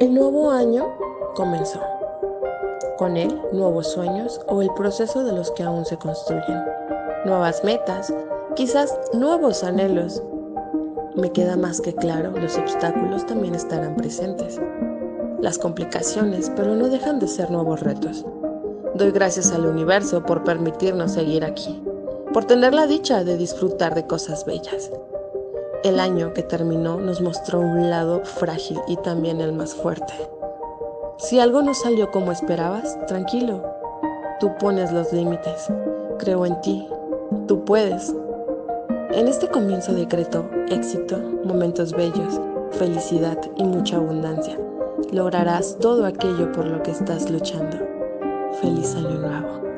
El nuevo año comenzó. Con él, nuevos sueños o el proceso de los que aún se construyen. Nuevas metas, quizás nuevos anhelos. Me queda más que claro, los obstáculos también estarán presentes. Las complicaciones, pero no dejan de ser nuevos retos. Doy gracias al universo por permitirnos seguir aquí, por tener la dicha de disfrutar de cosas bellas. El año que terminó nos mostró un lado frágil y también el más fuerte. Si algo no salió como esperabas, tranquilo. Tú pones los límites. Creo en ti. Tú puedes. En este comienzo decreto éxito, momentos bellos, felicidad y mucha abundancia. Lograrás todo aquello por lo que estás luchando. Feliz año nuevo.